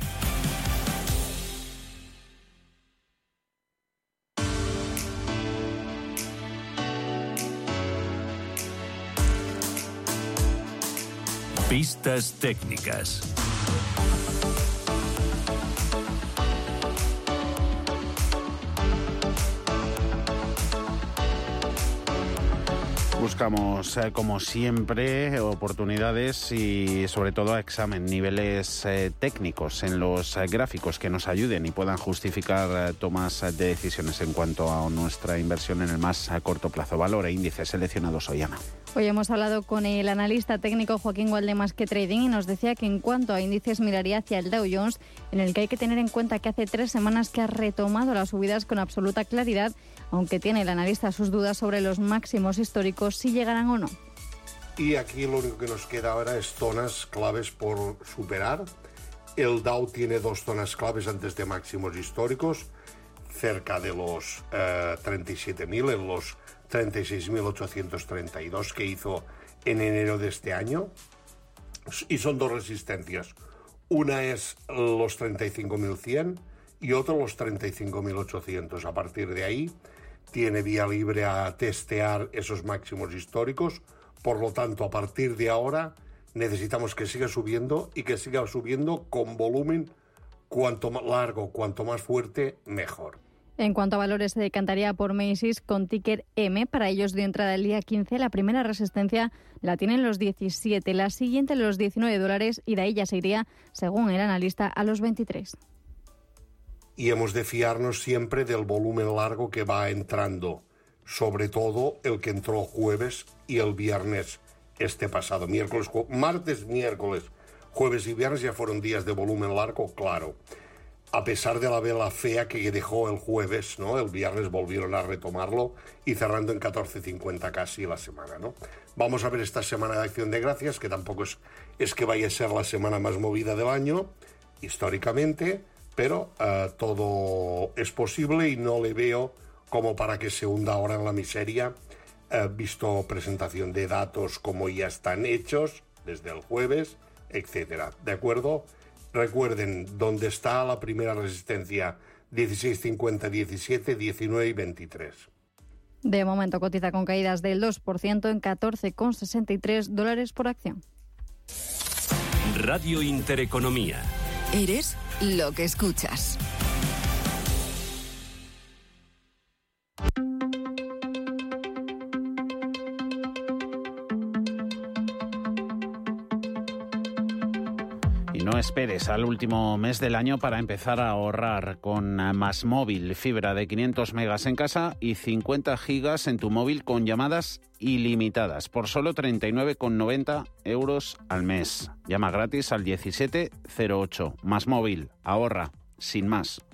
Pistas técnicas. Buscamos, eh, como siempre, oportunidades y sobre todo examen, niveles eh, técnicos en los eh, gráficos que nos ayuden y puedan justificar tomas de decisiones en cuanto a nuestra inversión en el más corto plazo. Valor e índices seleccionados hoy, Ana. Hoy hemos hablado con el analista técnico Joaquín Gualdemas que Trading y nos decía que en cuanto a índices miraría hacia el Dow Jones, en el que hay que tener en cuenta que hace tres semanas que ha retomado las subidas con absoluta claridad aunque tiene el analista sus dudas sobre los máximos históricos si llegarán o no. Y aquí lo único que nos queda ahora es zonas claves por superar. El Dow tiene dos zonas claves antes de máximos históricos, cerca de los 37.000, eh, en los 36.832 que hizo en enero de este año. Y son dos resistencias. Una es los 35.100 y otra los 35.800. A partir de ahí tiene vía libre a testear esos máximos históricos. Por lo tanto, a partir de ahora necesitamos que siga subiendo y que siga subiendo con volumen cuanto más largo, cuanto más fuerte, mejor. En cuanto a valores, se decantaría por Macy's con ticker M. Para ellos dio entrada el día 15. La primera resistencia la tienen los 17, la siguiente los 19 dólares y de ahí ya se iría, según el analista, a los 23 y hemos de fiarnos siempre del volumen largo que va entrando, sobre todo el que entró jueves y el viernes este pasado, miércoles, martes, miércoles, jueves y viernes ya fueron días de volumen largo, claro. a pesar de la vela fea que dejó el jueves, ¿no? El viernes volvieron a retomarlo y cerrando en 14.50 casi la semana, ¿no? Vamos a ver esta semana de Acción de Gracias, que tampoco es, es que vaya a ser la semana más movida del año, históricamente, pero uh, todo es posible y no le veo como para que se hunda ahora en la miseria, uh, visto presentación de datos como ya están hechos desde el jueves, etcétera. ¿De acuerdo? Recuerden, dónde está la primera resistencia 16.50, 17, 19 y 23. De momento cotiza con caídas del 2% en 14,63 dólares por acción. Radio Intereconomía. Eres lo que escuchas. Esperes al último mes del año para empezar a ahorrar con Más Móvil, fibra de 500 megas en casa y 50 gigas en tu móvil con llamadas ilimitadas por solo 39,90 euros al mes. Llama gratis al 1708. Más Móvil, ahorra, sin más.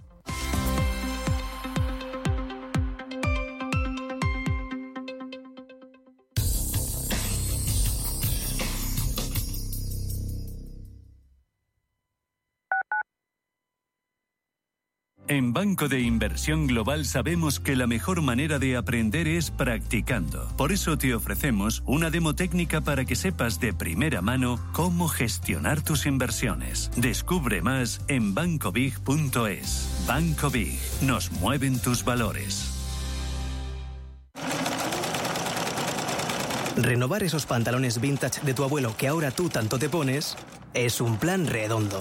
Banco de Inversión Global sabemos que la mejor manera de aprender es practicando. Por eso te ofrecemos una demo técnica para que sepas de primera mano cómo gestionar tus inversiones. Descubre más en bancobig.es. Banco Big, nos mueven tus valores. Renovar esos pantalones vintage de tu abuelo que ahora tú tanto te pones es un plan redondo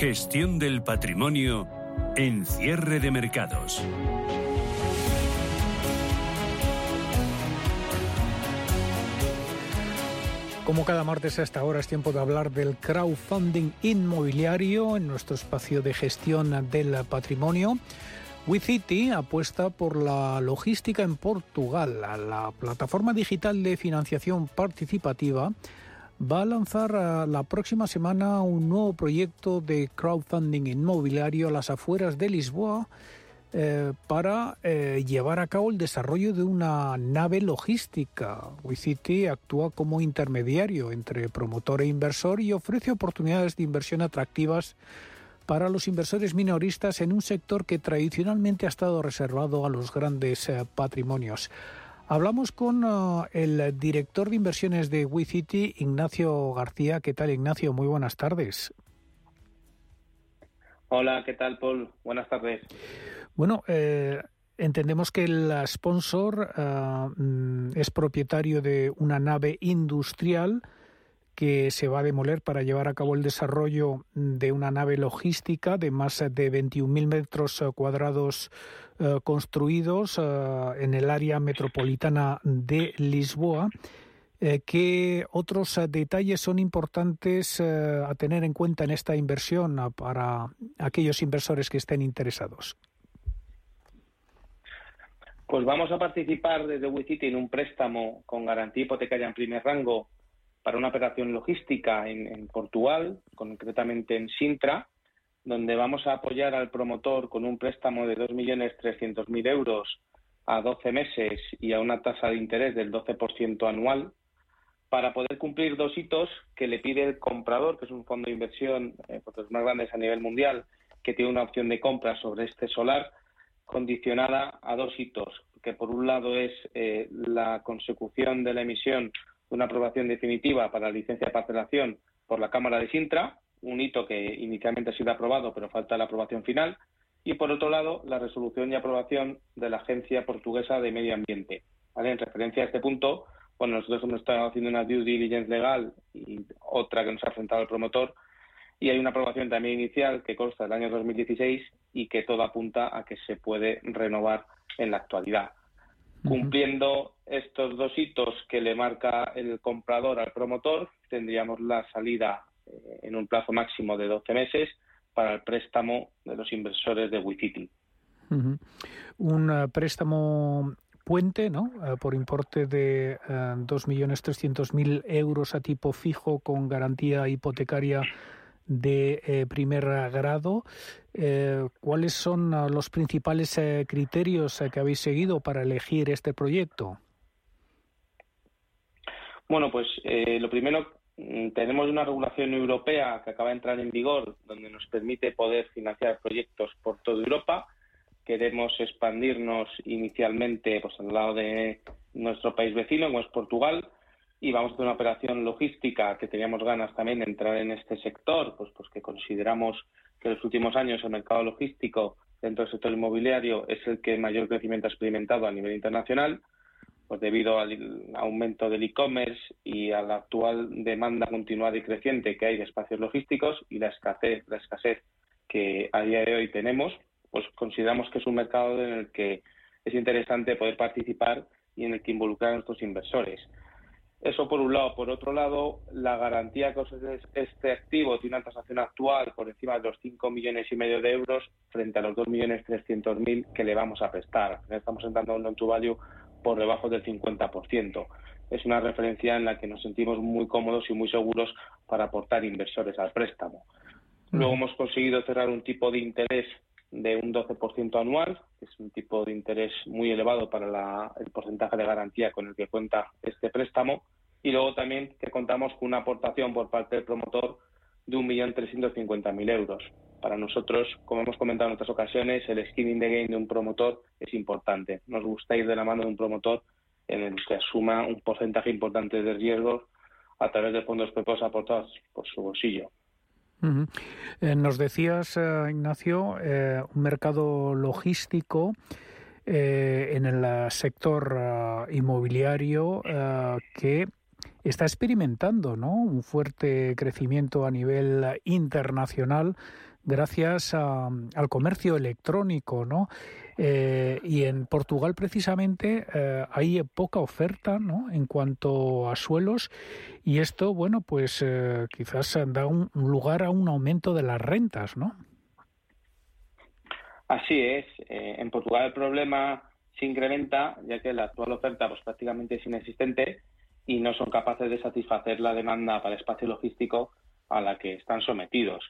Gestión del patrimonio en cierre de mercados. Como cada martes a esta hora es tiempo de hablar del crowdfunding inmobiliario en nuestro espacio de gestión del patrimonio. WeCity apuesta por la logística en Portugal. La plataforma digital de financiación participativa va a lanzar la próxima semana un nuevo proyecto de crowdfunding inmobiliario a las afueras de Lisboa eh, para eh, llevar a cabo el desarrollo de una nave logística. WeCity actúa como intermediario entre promotor e inversor y ofrece oportunidades de inversión atractivas para los inversores minoristas en un sector que tradicionalmente ha estado reservado a los grandes eh, patrimonios. Hablamos con el director de inversiones de WeCity, Ignacio García. ¿Qué tal, Ignacio? Muy buenas tardes. Hola, ¿qué tal, Paul? Buenas tardes. Bueno, eh, entendemos que el sponsor ah, mm, es propietario de una nave industrial que se va a demoler para llevar a cabo el desarrollo de una nave logística de más de 21.000 metros cuadrados construidos en el área metropolitana de Lisboa. ¿Qué otros detalles son importantes a tener en cuenta en esta inversión para aquellos inversores que estén interesados? Pues vamos a participar desde WeCity en un préstamo con garantía hipotecaria en primer rango para una operación logística en, Portugal, concretamente en Sintra, donde vamos a apoyar al promotor con un préstamo de 2.300.000 euros a 12 meses y a una tasa de interés del 12% anual para poder cumplir dos hitos que le pide el comprador, que es un fondo de inversión eh, por los más grandes a nivel mundial, que tiene una opción de compra sobre este solar condicionada a dos hitos, que por un lado es eh, la consecución de la emisión una aprobación definitiva para la licencia de parcelación por la Cámara de Sintra, un hito que inicialmente ha sido aprobado pero falta la aprobación final, y por otro lado la resolución y aprobación de la Agencia Portuguesa de Medio Ambiente. En referencia a este punto, bueno, nosotros hemos estado haciendo una due diligence legal y otra que nos ha enfrentado el promotor y hay una aprobación también inicial que consta del año 2016 y que todo apunta a que se puede renovar en la actualidad. Cumpliendo estos dos hitos que le marca el comprador al promotor, tendríamos la salida eh, en un plazo máximo de 12 meses para el préstamo de los inversores de WeCity. Un eh, préstamo puente, ¿no? Eh, por importe de 2.300.000 euros a tipo fijo con garantía hipotecaria de eh, primer grado. Eh, ¿Cuáles son ah, los principales eh, criterios que habéis seguido para elegir este proyecto? Bueno, pues lo primero, mm, tenemos una regulación europea que acaba de entrar en vigor donde nos permite poder financiar proyectos por toda Europa. Queremos expandirnos inicialmente pues, al lado de nuestro país vecino, como es Portugal, y vamos a hacer una operación logística que teníamos ganas también de entrar en este sector, pues, pues consideramos que en los últimos años el mercado logístico dentro del sector inmobiliario es el que mayor crecimiento ha experimentado a nivel internacional, pues debido al aumento del e-commerce y a la actual demanda continuada y creciente que hay de espacios logísticos y la escasez, la escasez que a día de hoy tenemos, pues consideramos que es un mercado en el que es interesante poder participar y en el que involucrar a nuestros inversores. Eso por un lado. Por otro lado, la garantía que este activo tiene una tasación actual por encima de los 5 millones y medio de euros frente a los 2 millones 300 mil que le vamos a prestar. Estamos entrando en un to value por debajo del 50%. Es una referencia en la que nos sentimos muy cómodos y muy seguros para aportar inversores al préstamo. Luego hemos conseguido cerrar un tipo de interés de un 12% anual, que es un tipo de interés muy elevado para el porcentaje de garantía con el que cuenta este préstamo. Y luego también que contamos con una aportación por parte del promotor de 1.350.000 euros. Para nosotros, como hemos comentado en otras ocasiones, el skin in the game de un promotor es importante. Nos gusta ir de la mano de un promotor en el que asuma un porcentaje importante de riesgos a través de fondos propios aportados por su bolsillo. Eh, nos decías, eh, Ignacio, eh, un mercado logístico en el sector inmobiliario que está experimentando ¿no? un fuerte crecimiento a nivel internacional gracias al comercio electrónico, ¿no? Eh, y en Portugal precisamente eh, hay poca oferta, ¿no? En cuanto a suelos y esto, bueno, pues eh, quizás da un lugar a un aumento de las rentas, ¿no? Así es. en Portugal el problema se incrementa ya que la actual oferta pues prácticamente es inexistente y no son capaces de satisfacer la demanda para espacio logístico a la que están sometidos.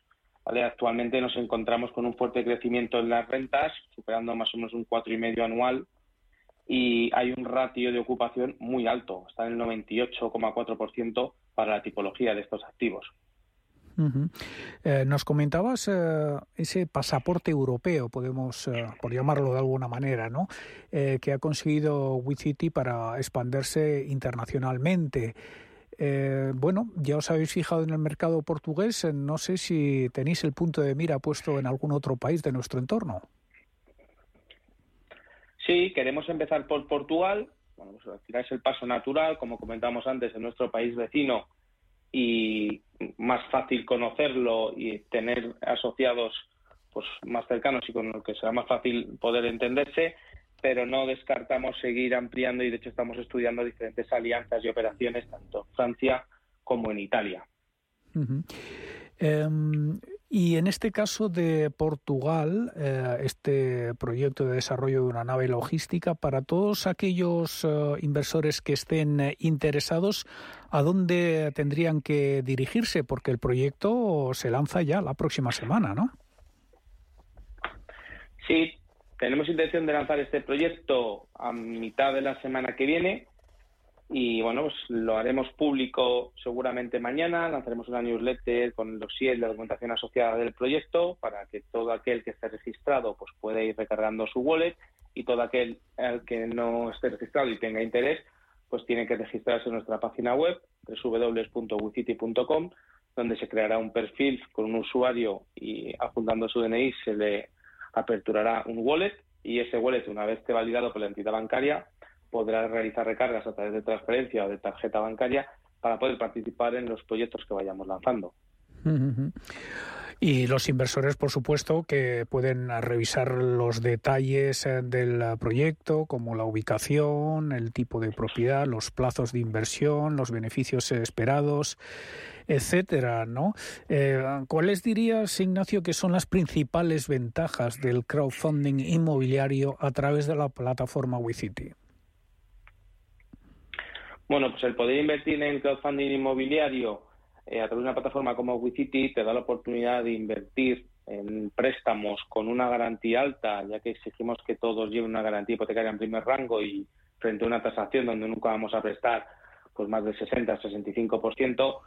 Actualmente nos encontramos con un fuerte crecimiento en las rentas, superando más o menos un cuatro y medio anual, y hay un ratio de ocupación muy alto, está en el 98,4% para la tipología de estos activos. Eh, nos comentabas eh, ese pasaporte europeo, podemos, eh, por llamarlo de alguna manera, ¿no? que ha conseguido WeCity para expandirse internacionalmente. Eh, bueno, ya os habéis fijado en el mercado portugués. Eh, no sé si tenéis el punto de mira puesto en algún otro país de nuestro entorno. Sí, queremos empezar por Portugal. Bueno, pues es el paso natural, como comentamos antes, en nuestro país vecino y más fácil conocerlo y tener asociados pues más cercanos y con los que será más fácil poder entenderse, pero no descartamos seguir ampliando y de hecho estamos estudiando diferentes alianzas y operaciones tanto en Francia como en Italia. Em, y en este caso de Portugal, eh, este proyecto de desarrollo de una nave logística, para todos aquellos eh, inversores que estén eh, interesados, ¿a dónde tendrían que dirigirse? Porque el proyecto se lanza ya la próxima semana, ¿no? Sí, tenemos intención de lanzar este proyecto a mitad de la semana que viene y bueno, pues lo haremos público seguramente mañana, lanzaremos una newsletter con los dossier la documentación asociada del proyecto para que todo aquel que esté registrado pues pueda ir recargando su wallet y todo aquel que no esté registrado y tenga interés pues tiene que registrarse en nuestra página web www.wicity.com donde se creará un perfil con un usuario y adjuntando su DNI se le aperturará un wallet y ese wallet una vez esté validado por la entidad bancaria podrá realizar recargas a través de transferencia o de tarjeta bancaria para poder participar en los proyectos que vayamos lanzando. Y los inversores, por supuesto, que pueden revisar los detalles eh, del proyecto, como la ubicación, el tipo de propiedad, los plazos de inversión, los beneficios esperados, etcétera, ¿no? Eh, ¿Cuáles dirías, Ignacio, que son las principales ventajas del crowdfunding inmobiliario a través de la plataforma WeCity? Bueno, pues el poder invertir en crowdfunding inmobiliario eh, a través de una plataforma como WeCity te da la oportunidad de invertir en préstamos con una garantía alta, ya que exigimos que todos lleven una garantía hipotecaria en primer rango y frente a una tasación donde nunca vamos a prestar pues más del 60-65%,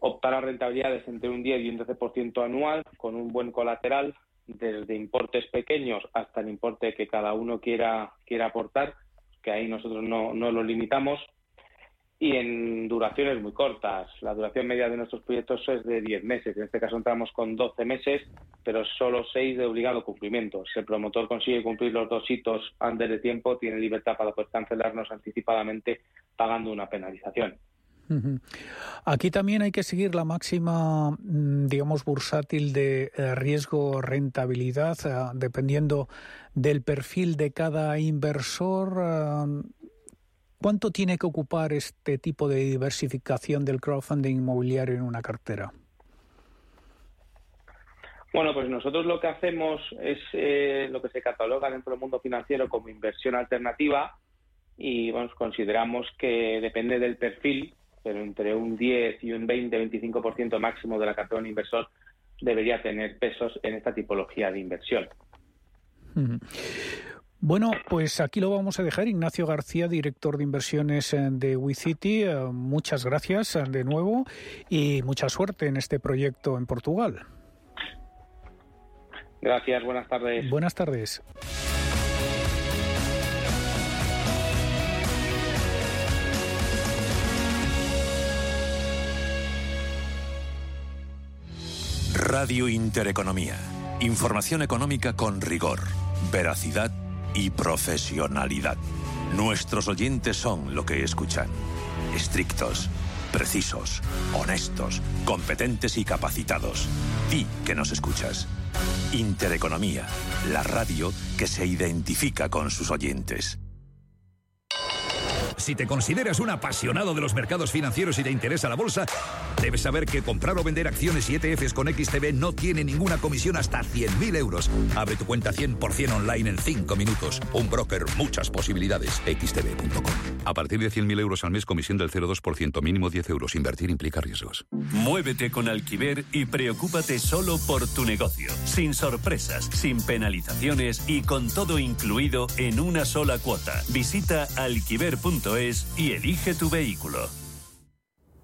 optar a rentabilidades entre un 10 y un 12% anual con un buen colateral desde importes pequeños hasta el importe que cada uno quiera quiera aportar, que ahí nosotros no, no lo limitamos y en duraciones muy cortas. La duración media de nuestros proyectos es de 10 meses. En este caso entramos con 12 meses, pero solo 6 de obligado cumplimiento. Si el promotor consigue cumplir los dos hitos antes de tiempo, tiene libertad para poder cancelarnos anticipadamente pagando una penalización. Aquí también hay que seguir la máxima, mm, digamos, bursátil de eh, riesgo-rentabilidad, eh, dependiendo del perfil de cada inversor. Eh, ¿Cuánto tiene que ocupar este tipo de diversificación del crowdfunding inmobiliario en una cartera? Bueno, pues nosotros lo que hacemos es lo que se cataloga dentro del mundo financiero como inversión alternativa y bueno, consideramos que depende del perfil, pero entre un 10 y un 20-25% máximo de la cartera de inversor debería tener pesos en esta tipología de inversión. Bueno, pues aquí lo vamos a dejar. Ignacio García, director de inversiones eh, de WeCity, eh, muchas gracias eh, de nuevo y mucha suerte en este proyecto en Portugal. Gracias, buenas tardes. Buenas tardes. Radio Intereconomía. Información económica con rigor, veracidad y profesionalidad. Nuestros oyentes son lo que escuchan. Estrictos, precisos, honestos, competentes y capacitados. Ti que nos escuchas. Intereconomía, la radio que se identifica con sus oyentes. Si te consideras un apasionado de los mercados financieros y te interesa la bolsa, debes saber que comprar o vender acciones y ETFs con XTB no tiene ninguna comisión hasta 100.000 euros. Abre tu cuenta 100% online en 5 minutos. Un broker, muchas posibilidades. XTB.com. A partir de 100.000 euros al mes, comisión del 0,2%, mínimo 10 euros. Invertir implica riesgos. Muévete con Alquiver y preocúpate solo por tu negocio. Sin sorpresas, sin penalizaciones y con todo incluido en una sola cuota. Visita alquiver.com y elige tu vehículo.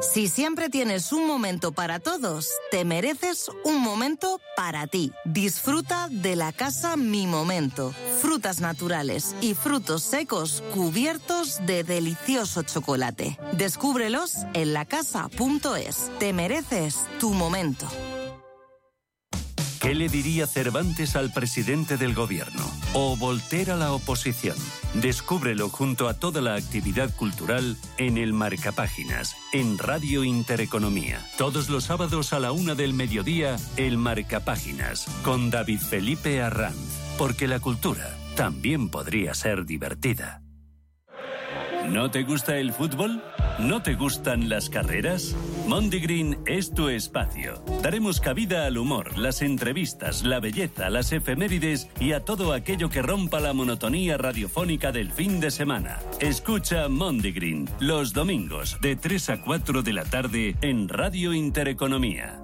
Si siempre tienes un momento para todos, te mereces un momento para ti. Disfruta de la casa Mi Momento. Frutas naturales y frutos secos cubiertos de delicioso chocolate. Descúbrelos en lacasa.es. Te mereces tu momento. ¿Qué le diría Cervantes al presidente del gobierno? ¿O Voltaire a la oposición? Descúbrelo junto a toda la actividad cultural en el Marcapáginas, en Radio Intereconomía. Todos los sábados a la una del mediodía, el Marcapáginas, con David Felipe Arranz. Porque la cultura también podría ser divertida. ¿No te gusta el fútbol? ¿No te gustan las carreras? Green es tu espacio. Daremos cabida al humor, las entrevistas, la belleza, las efemérides y a todo aquello que rompa la monotonía radiofónica del fin de semana. Escucha Green los domingos de 3 a 4 de la tarde en Radio Intereconomía.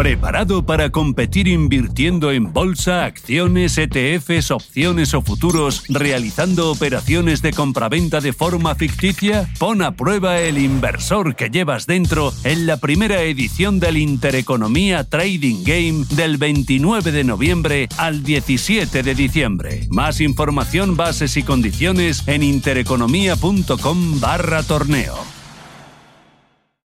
¿Preparado para competir invirtiendo en bolsa, acciones, ETFs, opciones o futuros, realizando operaciones de compraventa de forma ficticia? Pon a prueba el inversor que llevas dentro en la primera edición del Intereconomía Trading Game del 29 de noviembre al 17 de diciembre. Más información, bases y condiciones en intereconomía.com barra torneo.